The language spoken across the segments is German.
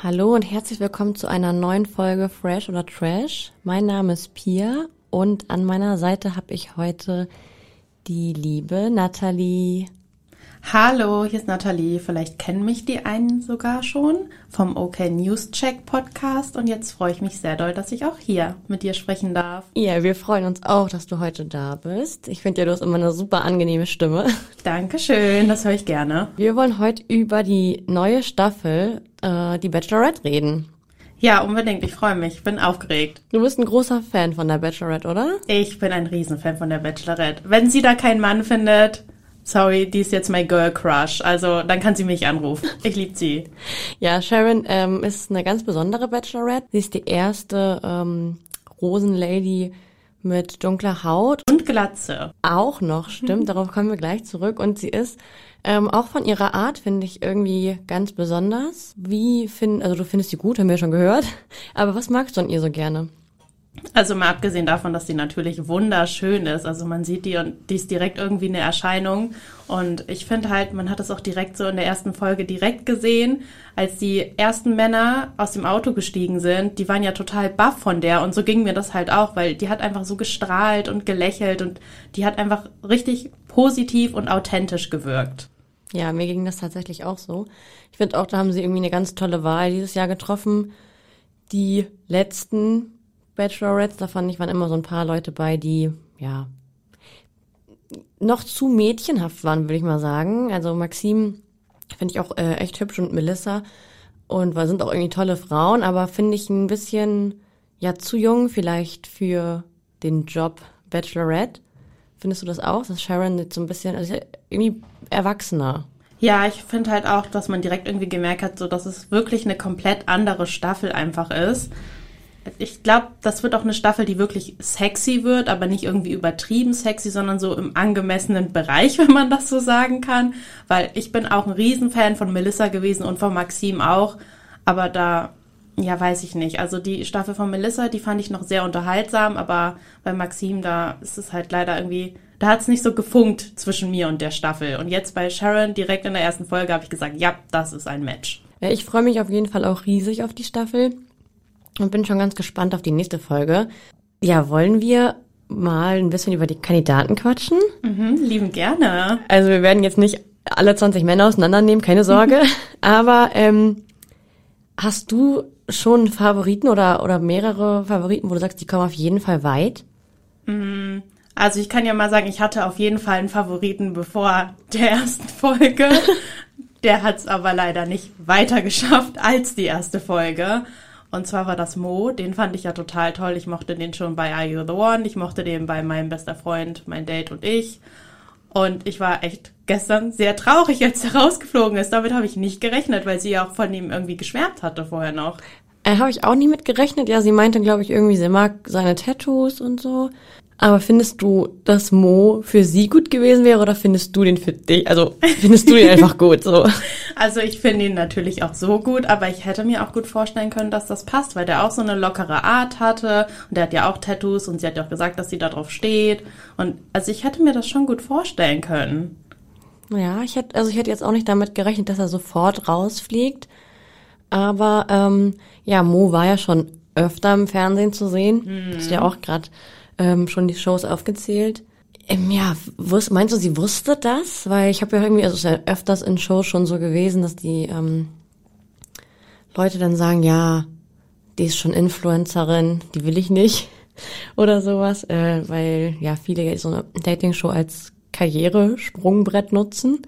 Hallo und herzlich willkommen zu einer neuen Folge Fresh oder Trash. Mein Name ist Pia und an meiner Seite habe ich heute die liebe Nathalie. Hallo, hier ist Nathalie. Vielleicht kennen mich die einen sogar schon vom OK News Check Podcast und jetzt freue ich mich sehr doll, dass ich auch hier mit dir sprechen darf. Ja, wir freuen uns auch, dass du heute da bist. Ich finde ja, du hast immer eine super angenehme Stimme. Dankeschön, das höre ich gerne. Wir wollen heute über die neue Staffel, äh, die Bachelorette, reden. Ja, unbedingt. Ich freue mich. Bin aufgeregt. Du bist ein großer Fan von der Bachelorette, oder? Ich bin ein Riesenfan von der Bachelorette. Wenn sie da keinen Mann findet, sorry, die ist jetzt mein Girl Crush. Also dann kann sie mich anrufen. Ich liebe sie. Ja, Sharon ähm, ist eine ganz besondere Bachelorette. Sie ist die erste ähm, Rosenlady mit dunkler Haut. Und Glatze. Auch noch, stimmt. Darauf kommen wir gleich zurück. Und sie ist ähm, auch von ihrer Art, finde ich, irgendwie ganz besonders. Wie find, also du findest sie gut, haben wir schon gehört. Aber was magst du an ihr so gerne? Also mal abgesehen davon, dass die natürlich wunderschön ist. Also man sieht die und die ist direkt irgendwie eine Erscheinung. Und ich finde halt, man hat es auch direkt so in der ersten Folge direkt gesehen, als die ersten Männer aus dem Auto gestiegen sind. Die waren ja total baff von der. Und so ging mir das halt auch, weil die hat einfach so gestrahlt und gelächelt und die hat einfach richtig positiv und authentisch gewirkt. Ja, mir ging das tatsächlich auch so. Ich finde auch, da haben sie irgendwie eine ganz tolle Wahl dieses Jahr getroffen. Die letzten Bachelorettes, da fand ich, waren immer so ein paar Leute bei, die, ja, noch zu mädchenhaft waren, würde ich mal sagen. Also Maxim finde ich auch äh, echt hübsch und Melissa und wir sind auch irgendwie tolle Frauen, aber finde ich ein bisschen, ja, zu jung vielleicht für den Job Bachelorette. Findest du das auch, dass Sharon jetzt so ein bisschen, also irgendwie erwachsener? Ja, ich finde halt auch, dass man direkt irgendwie gemerkt hat, so dass es wirklich eine komplett andere Staffel einfach ist ich glaube, das wird auch eine Staffel, die wirklich sexy wird, aber nicht irgendwie übertrieben sexy, sondern so im angemessenen Bereich, wenn man das so sagen kann. Weil ich bin auch ein Riesenfan von Melissa gewesen und von Maxim auch. Aber da, ja, weiß ich nicht. Also die Staffel von Melissa, die fand ich noch sehr unterhaltsam, aber bei Maxim, da ist es halt leider irgendwie, da hat es nicht so gefunkt zwischen mir und der Staffel. Und jetzt bei Sharon, direkt in der ersten Folge, habe ich gesagt, ja, das ist ein Match. Ja, ich freue mich auf jeden Fall auch riesig auf die Staffel und bin schon ganz gespannt auf die nächste Folge. Ja, wollen wir mal ein bisschen über die Kandidaten quatschen? Mhm, lieben gerne. Also wir werden jetzt nicht alle 20 Männer auseinandernehmen, keine Sorge. Aber ähm, hast du schon Favoriten oder, oder mehrere Favoriten, wo du sagst, die kommen auf jeden Fall weit? Mhm. Also ich kann ja mal sagen, ich hatte auf jeden Fall einen Favoriten bevor der ersten Folge. der hat es aber leider nicht weiter geschafft als die erste Folge. Und zwar war das Mo, den fand ich ja total toll. Ich mochte den schon bei Are You the One, ich mochte den bei meinem bester Freund, mein Date und ich. Und ich war echt gestern sehr traurig, als er rausgeflogen ist. Damit habe ich nicht gerechnet, weil sie ja auch von ihm irgendwie geschwärmt hatte vorher noch. Äh, habe ich auch nie mit gerechnet. Ja, sie meinte, glaube ich, irgendwie, sie mag seine Tattoos und so. Aber findest du, dass Mo für sie gut gewesen wäre oder findest du den für dich? Also findest du ihn einfach gut so? Also ich finde ihn natürlich auch so gut, aber ich hätte mir auch gut vorstellen können, dass das passt, weil der auch so eine lockere Art hatte und der hat ja auch Tattoos und sie hat ja auch gesagt, dass sie da drauf steht. Und also ich hätte mir das schon gut vorstellen können. Ja, ich hätte, also ich hätte jetzt auch nicht damit gerechnet, dass er sofort rausfliegt. Aber ähm, ja, Mo war ja schon öfter im Fernsehen zu sehen. Mhm. Ist ja auch gerade ähm, schon die Shows aufgezählt. Ähm, ja, wus meinst du, sie wusste das? Weil ich habe ja irgendwie, also es ist ja öfters in Shows schon so gewesen, dass die ähm, Leute dann sagen, ja, die ist schon Influencerin, die will ich nicht oder sowas, äh, weil ja viele so eine Dating-Show als Karrieresprungbrett nutzen.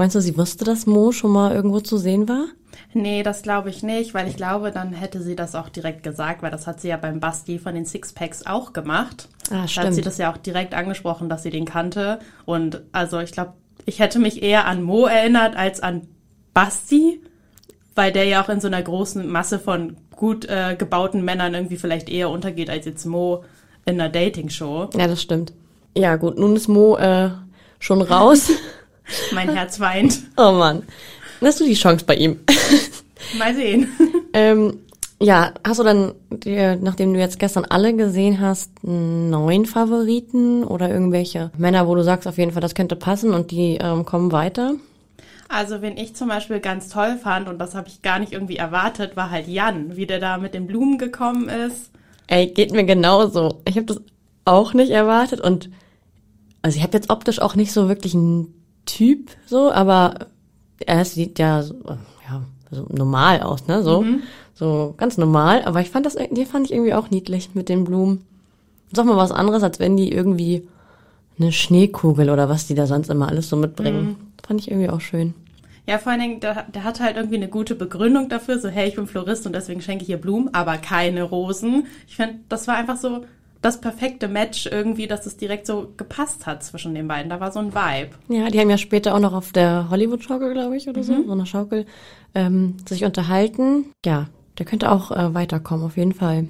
Meinst du, sie wusste, dass Mo schon mal irgendwo zu sehen war? Nee, das glaube ich nicht, weil ich glaube, dann hätte sie das auch direkt gesagt, weil das hat sie ja beim Basti von den Sixpacks auch gemacht. Ah, stimmt. Da hat sie das ja auch direkt angesprochen, dass sie den kannte. Und also ich glaube, ich hätte mich eher an Mo erinnert als an Basti, weil der ja auch in so einer großen Masse von gut äh, gebauten Männern irgendwie vielleicht eher untergeht als jetzt Mo in einer Dating-Show. Ja, das stimmt. Ja, gut, nun ist Mo äh, schon raus. mein Herz weint. Oh Mann hast du die Chance bei ihm. Mal sehen. ähm, ja, hast du dann, dir, nachdem du jetzt gestern alle gesehen hast, einen neuen Favoriten oder irgendwelche Männer, wo du sagst, auf jeden Fall, das könnte passen und die ähm, kommen weiter? Also, wen ich zum Beispiel ganz toll fand, und das habe ich gar nicht irgendwie erwartet, war halt Jan, wie der da mit den Blumen gekommen ist. Ey, geht mir genauso. Ich habe das auch nicht erwartet und also ich habe jetzt optisch auch nicht so wirklich einen Typ so, aber er sieht ja so, ja so normal aus, ne? So, mhm. so ganz normal. Aber ich fand das, die fand ich irgendwie auch niedlich mit den Blumen. Sag mal was anderes, als wenn die irgendwie eine Schneekugel oder was die da sonst immer alles so mitbringen. Mhm. Fand ich irgendwie auch schön. Ja, vor allen Dingen, der, der hatte halt irgendwie eine gute Begründung dafür, so, hey, ich bin Florist und deswegen schenke ich ihr Blumen, aber keine Rosen. Ich finde, das war einfach so das perfekte Match irgendwie, dass es direkt so gepasst hat zwischen den beiden. Da war so ein Vibe. Ja, die haben ja später auch noch auf der Hollywood-Schaukel, glaube ich, oder mhm. so, so eine Schaukel, ähm, sich unterhalten. Ja, der könnte auch äh, weiterkommen, auf jeden Fall.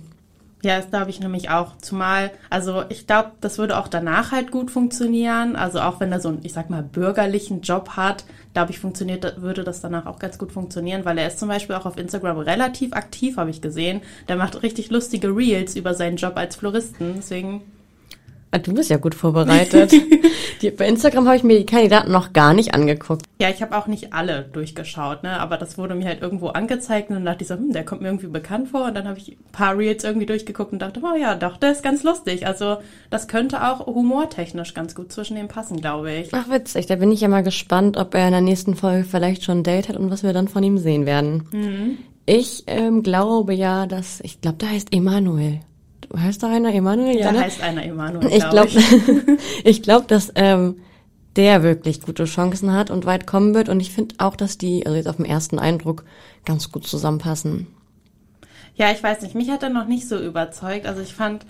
Ja, das glaube ich nämlich auch. Zumal, also ich glaube, das würde auch danach halt gut funktionieren. Also auch wenn er so einen, ich sag mal, bürgerlichen Job hat, glaube ich, funktioniert, würde das danach auch ganz gut funktionieren, weil er ist zum Beispiel auch auf Instagram relativ aktiv, habe ich gesehen. Der macht richtig lustige Reels über seinen Job als Floristen. Deswegen du bist ja gut vorbereitet. die, bei Instagram habe ich mir die Kandidaten noch gar nicht angeguckt. Ja, ich habe auch nicht alle durchgeschaut, ne? Aber das wurde mir halt irgendwo angezeigt und dann dachte ich so, hm, der kommt mir irgendwie bekannt vor. Und dann habe ich ein paar Reels irgendwie durchgeguckt und dachte, oh ja, doch, der ist ganz lustig. Also das könnte auch humortechnisch ganz gut zwischen dem passen, glaube ich. Ach, witzig. Da bin ich ja mal gespannt, ob er in der nächsten Folge vielleicht schon ein Date hat und was wir dann von ihm sehen werden. Mhm. Ich ähm, glaube ja, dass, ich glaube, der heißt Emanuel heißt da einer Emanuel? Ja, da heißt einer Emanuel. Ich glaube, ich glaube, dass ähm, der wirklich gute Chancen hat und weit kommen wird. Und ich finde auch, dass die, also jetzt auf den ersten Eindruck, ganz gut zusammenpassen. Ja, ich weiß nicht, mich hat er noch nicht so überzeugt. Also ich fand,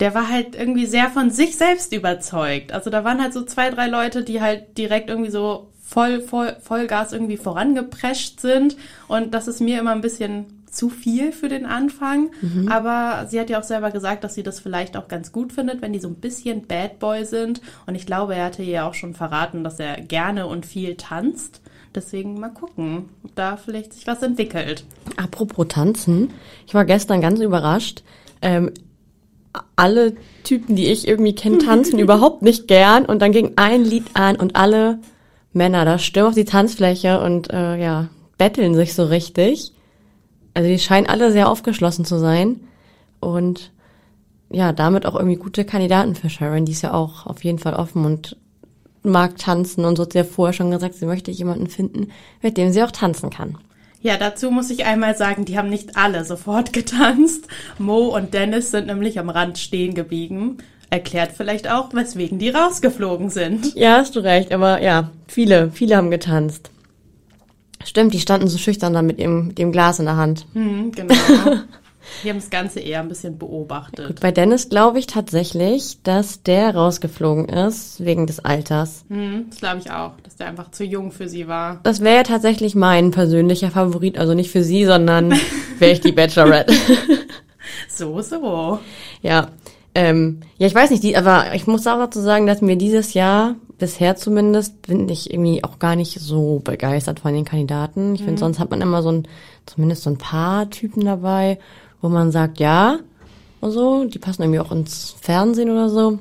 der war halt irgendwie sehr von sich selbst überzeugt. Also da waren halt so zwei, drei Leute, die halt direkt irgendwie so voll, voll, Vollgas irgendwie vorangeprescht sind. Und das ist mir immer ein bisschen zu viel für den Anfang. Mhm. Aber sie hat ja auch selber gesagt, dass sie das vielleicht auch ganz gut findet, wenn die so ein bisschen Bad Boy sind. Und ich glaube, er hatte ihr auch schon verraten, dass er gerne und viel tanzt. Deswegen mal gucken, ob da vielleicht sich was entwickelt. Apropos Tanzen, ich war gestern ganz überrascht. Ähm, alle Typen, die ich irgendwie kenne, tanzen überhaupt nicht gern. Und dann ging ein Lied an und alle Männer da stürmen auf die Tanzfläche und äh, ja, betteln sich so richtig. Also die scheinen alle sehr aufgeschlossen zu sein und ja, damit auch irgendwie gute Kandidaten für Sharon. Die ist ja auch auf jeden Fall offen und mag tanzen und so hat sie ja vorher schon gesagt, sie möchte jemanden finden, mit dem sie auch tanzen kann. Ja, dazu muss ich einmal sagen, die haben nicht alle sofort getanzt. Mo und Dennis sind nämlich am Rand stehen geblieben. Erklärt vielleicht auch, weswegen die rausgeflogen sind. Ja, hast du recht, aber ja, viele, viele haben getanzt. Stimmt, die standen so schüchtern da mit dem, dem Glas in der Hand. Mhm, genau. Die haben das Ganze eher ein bisschen beobachtet. Gut, bei Dennis glaube ich tatsächlich, dass der rausgeflogen ist wegen des Alters. Hm, das glaube ich auch, dass der einfach zu jung für sie war. Das wäre ja tatsächlich mein persönlicher Favorit, also nicht für sie, sondern wäre ich die Bachelorette. so, so. Ja. Ähm, ja, ich weiß nicht, die, aber ich muss auch dazu sagen, dass mir dieses Jahr bisher zumindest bin ich irgendwie auch gar nicht so begeistert von den Kandidaten. Ich mhm. finde, sonst hat man immer so ein, zumindest so ein paar Typen dabei, wo man sagt, ja, und so, die passen irgendwie auch ins Fernsehen oder so.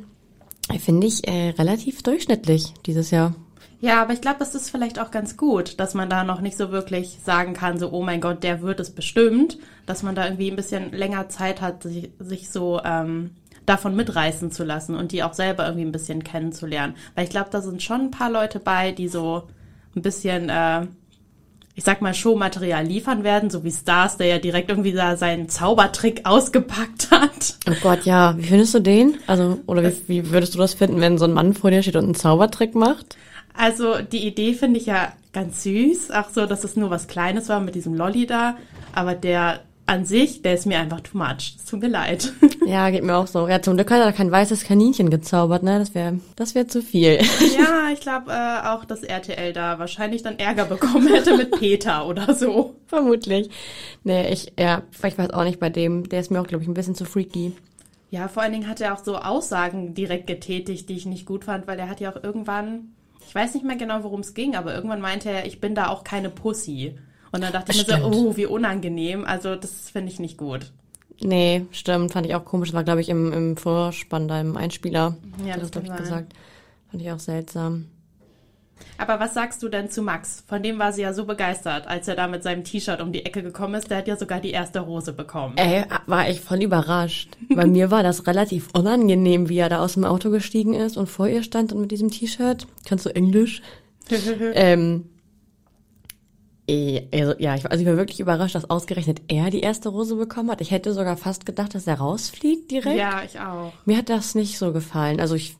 Finde ich äh, relativ durchschnittlich dieses Jahr. Ja, aber ich glaube, das ist vielleicht auch ganz gut, dass man da noch nicht so wirklich sagen kann, so, oh mein Gott, der wird es bestimmt, dass man da irgendwie ein bisschen länger Zeit hat, sich, sich so ähm, davon mitreißen zu lassen und die auch selber irgendwie ein bisschen kennenzulernen. Weil ich glaube, da sind schon ein paar Leute bei, die so ein bisschen, äh, ich sag mal, Showmaterial liefern werden, so wie Stars, der ja direkt irgendwie da seinen Zaubertrick ausgepackt hat. Oh Gott, ja. Wie findest du den? Also, oder wie, wie würdest du das finden, wenn so ein Mann vor dir steht und einen Zaubertrick macht? Also, die Idee finde ich ja ganz süß. Ach so, dass es nur was Kleines war mit diesem Lolli da. Aber der an sich, der ist mir einfach too much. Es tut mir leid. Ja, geht mir auch so. Ja, zum Glück hat er kein weißes Kaninchen gezaubert, ne? Das wäre das wäre zu viel. Ja, ich glaube äh, auch, dass RTL da wahrscheinlich dann Ärger bekommen hätte mit Peter oder so. Vermutlich. Nee, ich, ja, ich weiß auch nicht bei dem. Der ist mir auch, glaube ich, ein bisschen zu freaky. Ja, vor allen Dingen hat er auch so Aussagen direkt getätigt, die ich nicht gut fand, weil er hat ja auch irgendwann, ich weiß nicht mehr genau, worum es ging, aber irgendwann meinte er, ich bin da auch keine Pussy. Und dann dachte ich mir so, oh, wie unangenehm. Also das finde ich nicht gut. Nee, stimmt. Fand ich auch komisch. Das war, glaube ich, im, im Vorspann da im Einspieler. Ja, das, das habe ich gesagt. Fand ich auch seltsam. Aber was sagst du denn zu Max? Von dem war sie ja so begeistert, als er da mit seinem T-Shirt um die Ecke gekommen ist. Der hat ja sogar die erste Rose bekommen. Ey, war ich voll überrascht. Bei mir war das relativ unangenehm, wie er da aus dem Auto gestiegen ist und vor ihr stand und mit diesem T-Shirt. Kannst du Englisch? ähm, also, ja, ich, also ich war wirklich überrascht, dass ausgerechnet er die erste Rose bekommen hat. Ich hätte sogar fast gedacht, dass er rausfliegt direkt. Ja, ich auch. Mir hat das nicht so gefallen. Also ich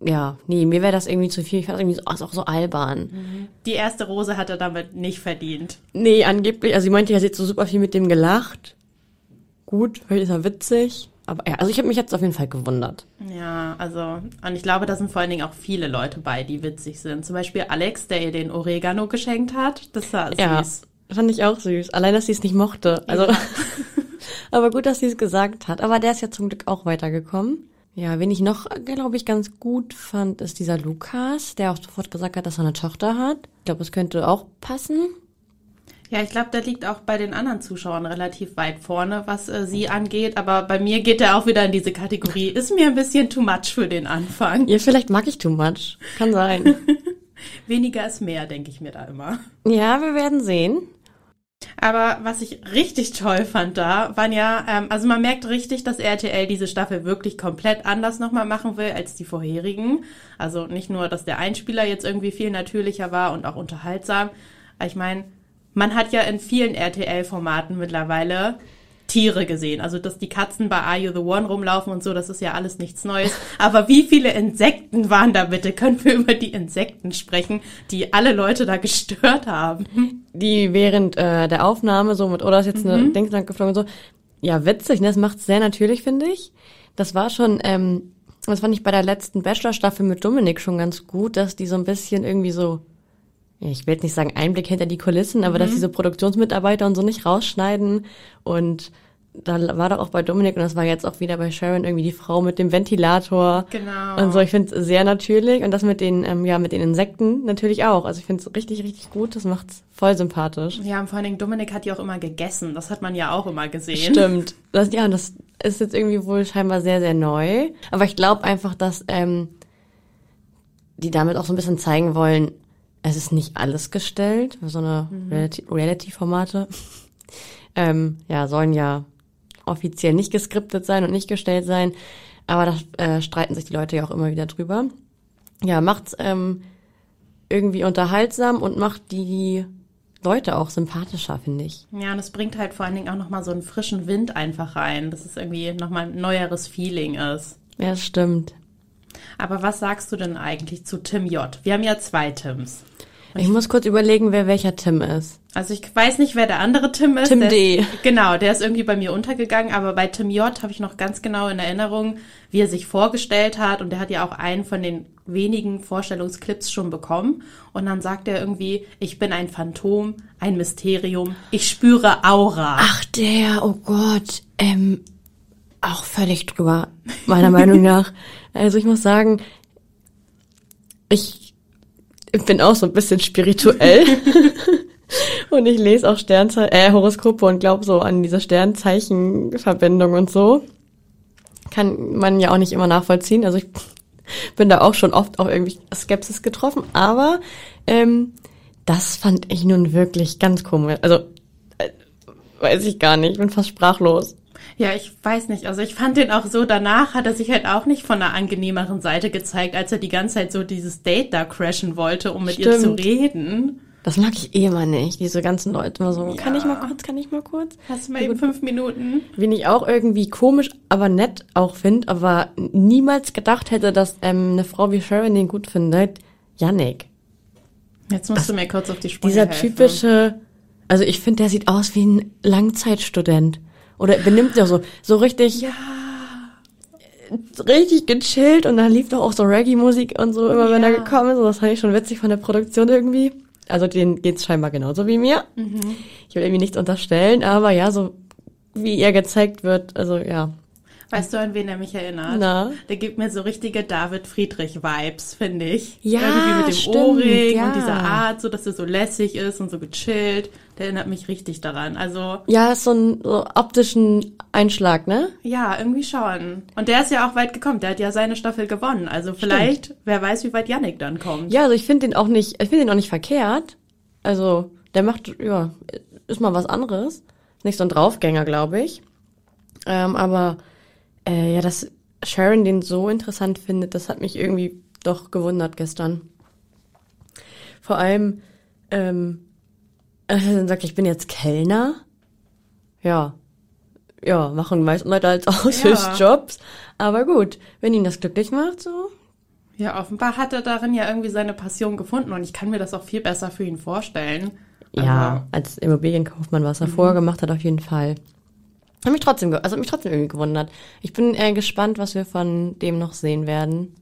ja, nee, mir wäre das irgendwie zu viel. Ich fand das irgendwie so, ist auch so albern. Die erste Rose hat er damit nicht verdient. Nee, angeblich, also sie meinte, er hat so super viel mit dem gelacht. Gut, vielleicht ist er witzig. Aber ja, also ich habe mich jetzt auf jeden Fall gewundert. Ja, also, und ich glaube, da sind vor allen Dingen auch viele Leute bei, die witzig sind. Zum Beispiel Alex, der ihr den Oregano geschenkt hat. Das war süß. Ja, fand ich auch süß. Allein, dass sie es nicht mochte. Also, ja. aber gut, dass sie es gesagt hat. Aber der ist ja zum Glück auch weitergekommen. Ja, wen ich noch, glaube ich, ganz gut fand, ist dieser Lukas, der auch sofort gesagt hat, dass er eine Tochter hat. Ich glaube, es könnte auch passen. Ja, ich glaube, der liegt auch bei den anderen Zuschauern relativ weit vorne, was äh, sie angeht. Aber bei mir geht er auch wieder in diese Kategorie. Ist mir ein bisschen too much für den Anfang. Ja, vielleicht mag ich too much. Kann sein. Weniger ist mehr, denke ich mir da immer. Ja, wir werden sehen. Aber was ich richtig toll fand da, waren ja, ähm, also man merkt richtig, dass RTL diese Staffel wirklich komplett anders nochmal machen will als die vorherigen. Also nicht nur, dass der Einspieler jetzt irgendwie viel natürlicher war und auch unterhaltsam. Ich meine, man hat ja in vielen RTL-Formaten mittlerweile Tiere gesehen. Also, dass die Katzen bei Are You the One rumlaufen und so, das ist ja alles nichts Neues. Aber wie viele Insekten waren da bitte? Können wir über die Insekten sprechen, die alle Leute da gestört haben? Die während äh, der Aufnahme so mit, oder ist jetzt eine mhm. Dings lang geflogen und so. Ja, witzig, ne? das macht sehr natürlich, finde ich. Das war schon, ähm, das fand ich bei der letzten Bachelor-Staffel mit Dominik schon ganz gut, dass die so ein bisschen irgendwie so ich will jetzt nicht sagen Einblick hinter die Kulissen, aber mhm. dass diese Produktionsmitarbeiter und so nicht rausschneiden und da war doch auch bei Dominik und das war jetzt auch wieder bei Sharon irgendwie die Frau mit dem Ventilator. Genau. Und so, ich finde es sehr natürlich und das mit den, ähm, ja, mit den Insekten natürlich auch. Also ich finde es richtig, richtig gut. Das macht's voll sympathisch. Ja, und vor allen Dingen Dominik hat die auch immer gegessen. Das hat man ja auch immer gesehen. Stimmt. Das, ja, und das ist jetzt irgendwie wohl scheinbar sehr, sehr neu. Aber ich glaube einfach, dass ähm, die damit auch so ein bisschen zeigen wollen, es ist nicht alles gestellt, so eine mhm. Reality-Formate. ähm, ja, sollen ja offiziell nicht geskriptet sein und nicht gestellt sein, aber da äh, streiten sich die Leute ja auch immer wieder drüber. Ja, macht's ähm, irgendwie unterhaltsam und macht die Leute auch sympathischer, finde ich. Ja, und es bringt halt vor allen Dingen auch nochmal so einen frischen Wind einfach rein, dass es irgendwie nochmal ein neueres Feeling ist. Ja, stimmt. Aber was sagst du denn eigentlich zu Tim J? Wir haben ja zwei Tims. Ich, muss kurz überlegen, wer welcher Tim ist. Also ich weiß nicht, wer der andere Tim ist. Tim der D. Ist, genau, der ist irgendwie bei mir untergegangen, aber bei Tim J habe ich noch ganz genau in Erinnerung, wie er sich vorgestellt hat und der hat ja auch einen von den wenigen Vorstellungsclips schon bekommen und dann sagt er irgendwie, ich bin ein Phantom, ein Mysterium, ich spüre Aura. Ach der, oh Gott, ähm, auch völlig drüber, meiner Meinung nach. Also ich muss sagen, ich bin auch so ein bisschen spirituell. und ich lese auch Sternzeichen, äh, Horoskope und glaube so an diese Sternzeichenverbindung und so. Kann man ja auch nicht immer nachvollziehen. Also ich bin da auch schon oft auf irgendwie Skepsis getroffen, aber ähm, das fand ich nun wirklich ganz komisch. Also äh, weiß ich gar nicht, ich bin fast sprachlos. Ja, ich weiß nicht. Also ich fand den auch so, danach hat er sich halt auch nicht von einer angenehmeren Seite gezeigt, als er die ganze Zeit so dieses Date da crashen wollte, um mit Stimmt. ihr zu reden. Das mag ich eh mal nicht, diese ganzen Leute immer so, ja. kann ich mal kurz, kann ich mal kurz? Hast du mal eben fünf Minuten? Wen ich auch irgendwie komisch, aber nett auch finde, aber niemals gedacht hätte, dass ähm, eine Frau wie Sharon den gut findet, Yannick. Jetzt musst das, du mir kurz auf die Sprünge Dieser helfen. typische, also ich finde, der sieht aus wie ein Langzeitstudent. Oder benimmt ja so, so richtig. Ja. Richtig gechillt und dann lief doch auch so Reggae-Musik und so immer, ja. wenn er gekommen ist. Das fand ich schon witzig von der Produktion irgendwie. Also denen geht's scheinbar genauso wie mir. Mhm. Ich will irgendwie nichts unterstellen, aber ja, so wie er gezeigt wird, also ja. Weißt du, an wen er mich erinnert? Na? Der gibt mir so richtige David Friedrich-Vibes, finde ich. Ja, Irgendwie mit dem stimmt, Ohrring ja. und dieser Art, so dass er so lässig ist und so gechillt. Der erinnert mich richtig daran. Also, Ja, ist so ein so optischen Einschlag, ne? ja, irgendwie schon. Und der ist ja auch weit gekommen. Der hat ja seine Staffel gewonnen. Also vielleicht, wer weiß, wie weit Yannick dann kommt. Ja, also ich finde den auch nicht, ich finde den auch nicht verkehrt. Also, der macht, ja, ist mal was anderes. Nicht so ein Draufgänger, glaube ich. Ähm, aber, äh, ja, dass Sharon den so interessant findet, das hat mich irgendwie doch gewundert gestern. Vor allem, ähm, äh, dann sagt, er, ich bin jetzt Kellner. Ja. Ja, machen meisten Leute als Aushilfsjobs. Aber gut, wenn ihn das glücklich macht, so, Ja, offenbar hat er darin ja irgendwie seine Passion gefunden und ich kann mir das auch viel besser für ihn vorstellen. Ja, als Immobilienkaufmann, was er vorher gemacht hat, auf jeden Fall. Hat mich trotzdem, also hat mich trotzdem irgendwie gewundert. Ich bin äh, gespannt, was wir von dem noch sehen werden.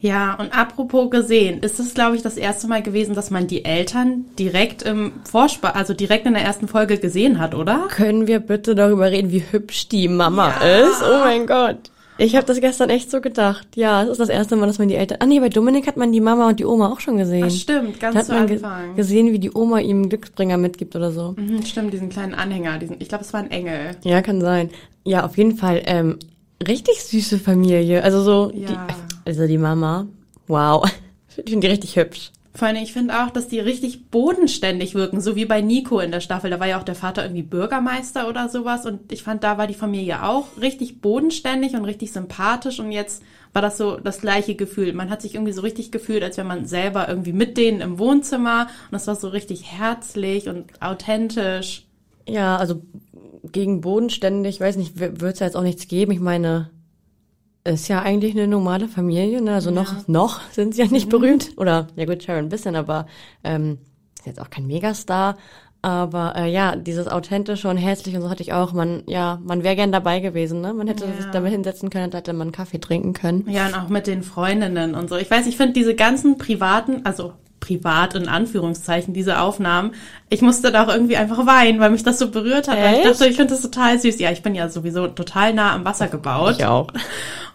Ja, und apropos gesehen, ist es, glaube ich, das erste Mal gewesen, dass man die Eltern direkt im Vorspann, also direkt in der ersten Folge gesehen hat, oder? Können wir bitte darüber reden, wie hübsch die Mama Ja. ist? Oh mein Gott. Ich habe das gestern echt so gedacht. Ja, es ist das erste Mal, dass man die Eltern. Ah nee, bei Dominik hat man die Mama und die Oma auch schon gesehen. Ach, stimmt, Da ganz hat zu man ge Anfang. gesehen, wie die Oma ihm einen Glücksbringer mitgibt oder so. Mhm, stimmt, diesen kleinen Anhänger, diesen, ich glaube, es war ein Engel. Ja, kann sein. Ja, auf jeden Fall. Ähm, richtig süße Familie. Also so, Ja. die, also die Mama. Wow. Ich finde die richtig hübsch. Vor allem, ich finde auch, dass die richtig bodenständig wirken, so wie bei Nico in der Staffel. Da war ja auch der Vater irgendwie Bürgermeister oder sowas. Und ich fand, da war die Familie auch richtig bodenständig und richtig sympathisch. Und jetzt war das so das gleiche Gefühl. Man hat sich irgendwie so richtig gefühlt, als wäre man selber irgendwie mit denen im Wohnzimmer. Und das war so richtig herzlich und authentisch. Ja, also gegen bodenständig, weiß nicht, wird es ja jetzt auch nichts geben. Ich meine, ist ja eigentlich eine normale Familie, ne? Also noch, noch sind sie ja nicht berühmt. Oder, ja gut, Sharon ein bisschen, aber ähm, ist jetzt auch kein Megastar. Aber äh, ja, dieses authentische und herzliche und so hatte ich auch. Man, ja, man wäre gern dabei gewesen, ne? Man hätte Ja. sich damit hinsetzen können, da hätte man Kaffee trinken können. Ja, und auch mit den Freundinnen und so. Ich weiß, ich finde diese ganzen privaten, also privat in Anführungszeichen, diese Aufnahmen, ich musste da auch irgendwie einfach weinen, weil mich das so berührt hat. Weil ich dachte, ich finde das total süß. Ja, ich bin ja sowieso total nah am Wasser gebaut. auch.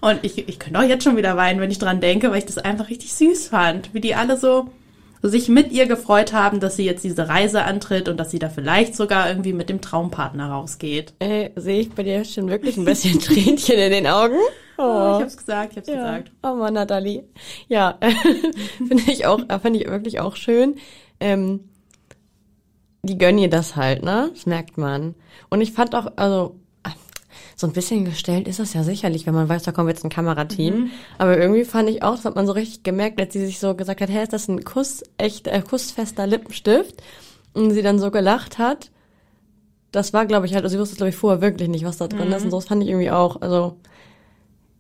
Und ich, ich könnte auch jetzt schon wieder weinen, wenn ich dran denke, weil ich das einfach richtig süß fand. Wie die alle so, so sich mit ihr gefreut haben, dass sie jetzt diese Reise antritt und dass sie da vielleicht sogar irgendwie mit dem Traumpartner rausgeht. Äh, sehe ich bei dir schon wirklich ein bisschen Tränchen in den Augen? Oh, ich hab's gesagt, ich hab's Ja. gesagt. Oh Mann, Nathalie. Ja, finde ich auch, äh, finde ich wirklich auch schön. Ähm, die gönnen ihr das halt, ne? Das merkt man. Und ich fand auch, also, so ein bisschen gestellt ist das ja sicherlich, wenn man weiß, da kommt jetzt ein Kamerateam. Aber irgendwie fand ich auch, das hat man so richtig gemerkt, als sie sich so gesagt hat, hey, ist das ein Kuss, echt, äh, kussfester Lippenstift? Und sie dann so gelacht hat. Das war, glaube ich, halt, also sie wusste, glaube ich, vorher wirklich nicht, was da drin ist. Und so das fand ich irgendwie auch, also,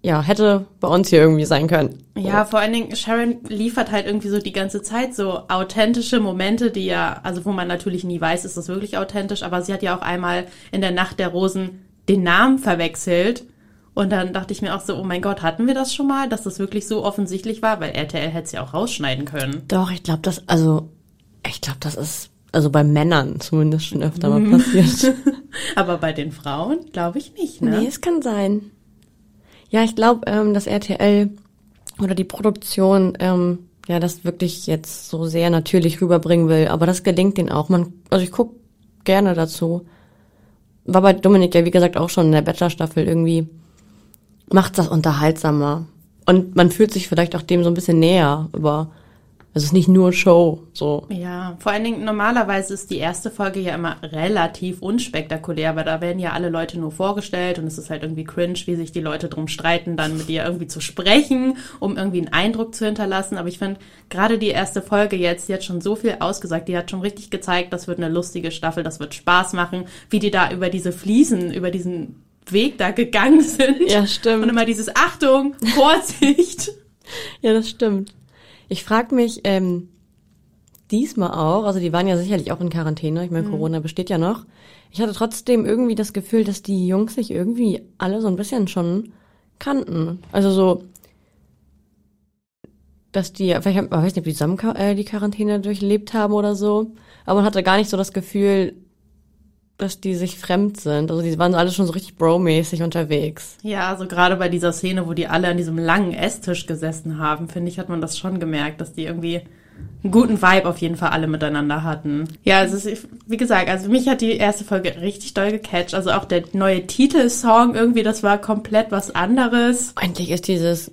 ja, hätte bei uns hier irgendwie sein können. Ja, vor allen Dingen, Sharon liefert halt irgendwie so die ganze Zeit so authentische Momente, die ja, also wo man natürlich nie weiß, ist das wirklich authentisch, aber sie hat ja auch einmal in der Nacht der Rosen den Namen verwechselt. Und dann dachte ich mir auch so, oh mein Gott, hatten wir das schon mal, dass das wirklich so offensichtlich war? Weil RTL hätte es ja auch rausschneiden können. Doch, ich glaube, das, also, ich glaube, das ist, also bei Männern zumindest schon öfter mal passiert. Aber bei den Frauen glaube ich nicht, ne? Nee, es kann sein. Ja, ich glaube, ähm, dass RTL oder die Produktion, ähm, ja, das wirklich jetzt so sehr natürlich rüberbringen will. Aber das gelingt denen auch. Man, also ich guck gerne dazu. War bei Dominik ja, wie gesagt, auch schon in der Bachelor-Staffel irgendwie, macht das unterhaltsamer. Und man fühlt sich vielleicht auch dem so ein bisschen näher über, es ist nicht nur Show, so. Ja, vor allen Dingen normalerweise ist die erste Folge ja immer relativ unspektakulär, weil da werden ja alle Leute nur vorgestellt und es ist halt irgendwie cringe, wie sich die Leute drum streiten, dann mit ihr irgendwie zu sprechen, um irgendwie einen Eindruck zu hinterlassen. Aber ich finde, gerade die erste Folge jetzt, die hat schon so viel ausgesagt, die hat schon richtig gezeigt, das wird eine lustige Staffel, das wird Spaß machen, wie die da über diese Fliesen, über diesen Weg da gegangen sind. Ja, stimmt. Und immer dieses Achtung, Vorsicht. Ja, das stimmt. Ich frag mich ähm, diesmal auch, also die waren ja sicherlich auch in Quarantäne, ich meine, Corona besteht ja noch. Ich hatte trotzdem irgendwie das Gefühl, dass die Jungs sich irgendwie alle so ein bisschen schon kannten. Also so, dass die, vielleicht, ich weiß nicht, ob die zusammen äh, die Quarantäne durchlebt haben oder so, aber man hatte gar nicht so das Gefühl, dass die sich fremd sind. Also die waren alle schon so richtig bro-mäßig unterwegs. Ja, also gerade bei dieser Szene, wo die alle an diesem langen Esstisch gesessen haben, finde ich, hat man das schon gemerkt, dass die irgendwie einen guten Vibe auf jeden Fall alle miteinander hatten. Ja, also es ist, wie gesagt, also mich hat die erste Folge richtig doll gecatcht. Also auch der neue Titelsong irgendwie, das war komplett was anderes. Endlich ist dieses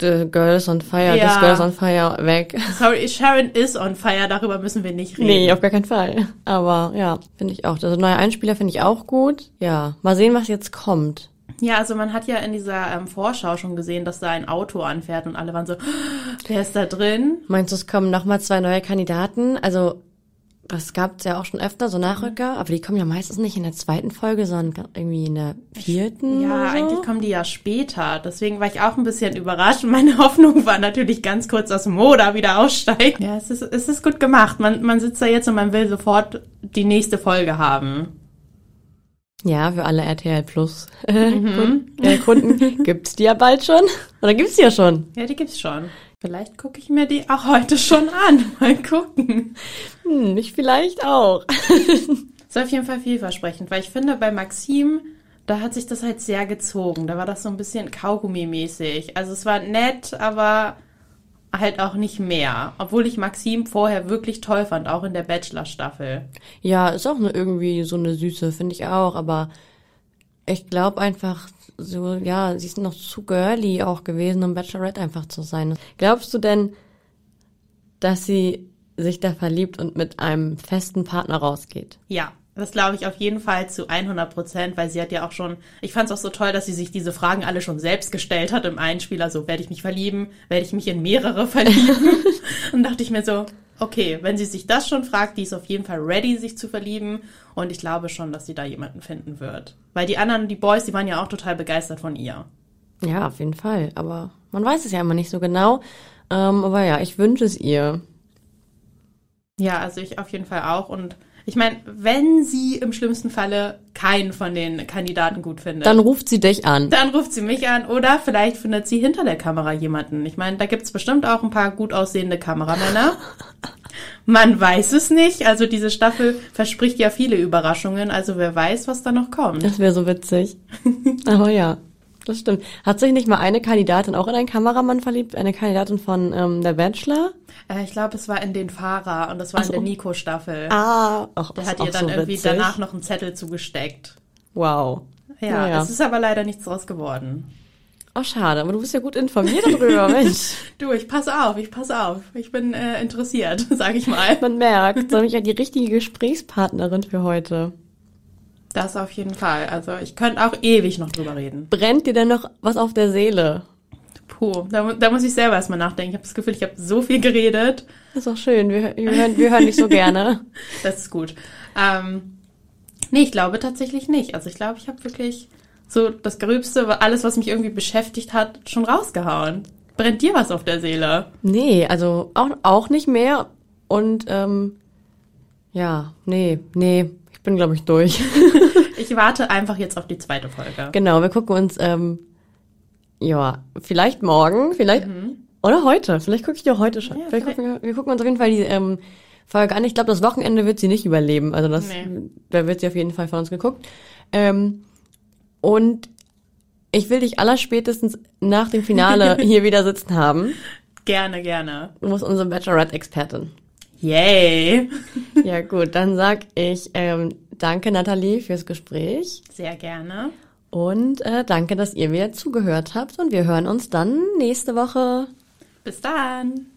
The Girls on Fire, ja. This Girls on Fire weg. Sorry, Sharon is on fire, darüber müssen wir nicht reden. Nee, auf gar keinen Fall. Aber ja, finde ich auch. Also neue Einspieler finde ich auch gut. Ja, mal sehen, was jetzt kommt. Ja, also man hat ja in dieser ähm, Vorschau schon gesehen, dass da ein Auto anfährt und alle waren so, wer ist da drin? Meinst du, es kommen nochmal zwei neue Kandidaten? Also das gab's ja auch schon öfter, so Nachrücker, aber die kommen ja meistens nicht in der zweiten Folge, sondern irgendwie in der vierten. Ja, so. eigentlich kommen die ja später. Deswegen war ich auch ein bisschen überrascht. Meine Hoffnung war natürlich ganz kurz aus dem Moda wieder aussteigen. Ja, es ist, es ist gut gemacht. Man, man sitzt da jetzt und man will sofort die nächste Folge haben. Ja, für alle RTL Plus mhm. Kunden, äh, Kunden gibt's die ja bald schon. Oder gibt's die ja schon? Ja, die gibt's schon. Vielleicht gucke ich mir die auch heute schon an. Mal gucken. Hm, ich vielleicht auch. ist auf jeden Fall vielversprechend, weil ich finde, bei Maxim, da hat sich das halt sehr gezogen. Da war das so ein bisschen Kaugummi-mäßig. Also es war nett, aber halt auch nicht mehr. Obwohl ich Maxim vorher wirklich toll fand, auch in der Bachelor-Staffel. Ja, ist auch eine, irgendwie so eine Süße, finde ich auch, aber ich glaube einfach, so, ja, sie ist noch zu girly auch gewesen, um Bachelorette einfach zu sein. Glaubst du denn, dass sie sich da verliebt und mit einem festen Partner rausgeht? Ja. Das glaube ich auf jeden Fall zu 100 Prozent, weil sie hat ja auch schon, ich fand es auch so toll, dass sie sich diese Fragen alle schon selbst gestellt hat im Einspieler, so werde ich mich verlieben, werde ich mich in mehrere verlieben? und dachte ich mir so, okay, wenn sie sich das schon fragt, die ist auf jeden Fall ready, sich zu verlieben und ich glaube schon, dass sie da jemanden finden wird. Weil die anderen, die Boys, die waren ja auch total begeistert von ihr. Ja, auf jeden Fall, aber man weiß es ja immer nicht so genau. Ähm, aber ja, ich wünsche es ihr. Ja, also ich auf jeden Fall auch und ich meine, wenn sie im schlimmsten Falle keinen von den Kandidaten gut findet. Dann ruft sie dich an. Dann ruft sie mich an oder vielleicht findet sie hinter der Kamera jemanden. Ich meine, da gibt's bestimmt auch ein paar gut aussehende Kameramänner. Man weiß es nicht. Also diese Staffel verspricht ja viele Überraschungen. Also wer weiß, was da noch kommt. Das wäre so witzig. Aber ja. Das stimmt. Hat sich nicht mal eine Kandidatin auch in einen Kameramann verliebt? Eine Kandidatin von ähm, Der Bachelor? Äh, ich glaube, es war in den Fahrer und das war ach in der Nico-Staffel. Ah, ach, Der hat ihr dann so irgendwie witzig. danach noch einen Zettel zugesteckt. Wow. Ja, naja. es ist aber leider nichts draus geworden. Oh, schade, aber du bist ja gut informiert darüber, Mensch. du, ich passe auf, ich passe auf. Ich bin äh, interessiert, sag ich mal. Man merkt, soll ich ja die richtige Gesprächspartnerin für heute. Das auf jeden Fall. Also ich könnte auch ewig noch drüber reden. Brennt dir denn noch was auf der Seele? Puh, da, da muss ich selber erstmal nachdenken. Ich habe das Gefühl, ich habe so viel geredet. Das ist auch schön. Wir, wir, hören, wir hören dich so gerne. das ist gut. Ähm, nee, ich glaube tatsächlich nicht. Also ich glaube, ich habe wirklich so das Gröbste, alles, was mich irgendwie beschäftigt hat, schon rausgehauen. Brennt dir was auf der Seele? Nee, also auch, auch nicht mehr. Und ähm, ja, nee, nee, ich bin, glaube ich, durch. ich warte einfach jetzt auf die zweite Folge. Genau, wir gucken uns, ähm, ja, vielleicht morgen, vielleicht, mhm. oder heute. Vielleicht gucke ich dir heute schon. Ja, vielleicht vielleicht. Gucken wir, wir gucken uns auf jeden Fall die ähm, Folge an. Ich glaube, das Wochenende wird sie nicht überleben. Also das, nee. da wird sie auf jeden Fall von uns geguckt. Ähm, und ich will dich allerspätestens nach dem Finale hier wieder sitzen haben. Gerne, gerne. Du musst unsere Bachelorette-Expertin. Yay! ja gut, dann sag ich ähm, danke Nathalie fürs Gespräch. Sehr gerne. Und äh, danke, dass ihr mir zugehört habt und wir hören uns dann nächste Woche. Bis dann.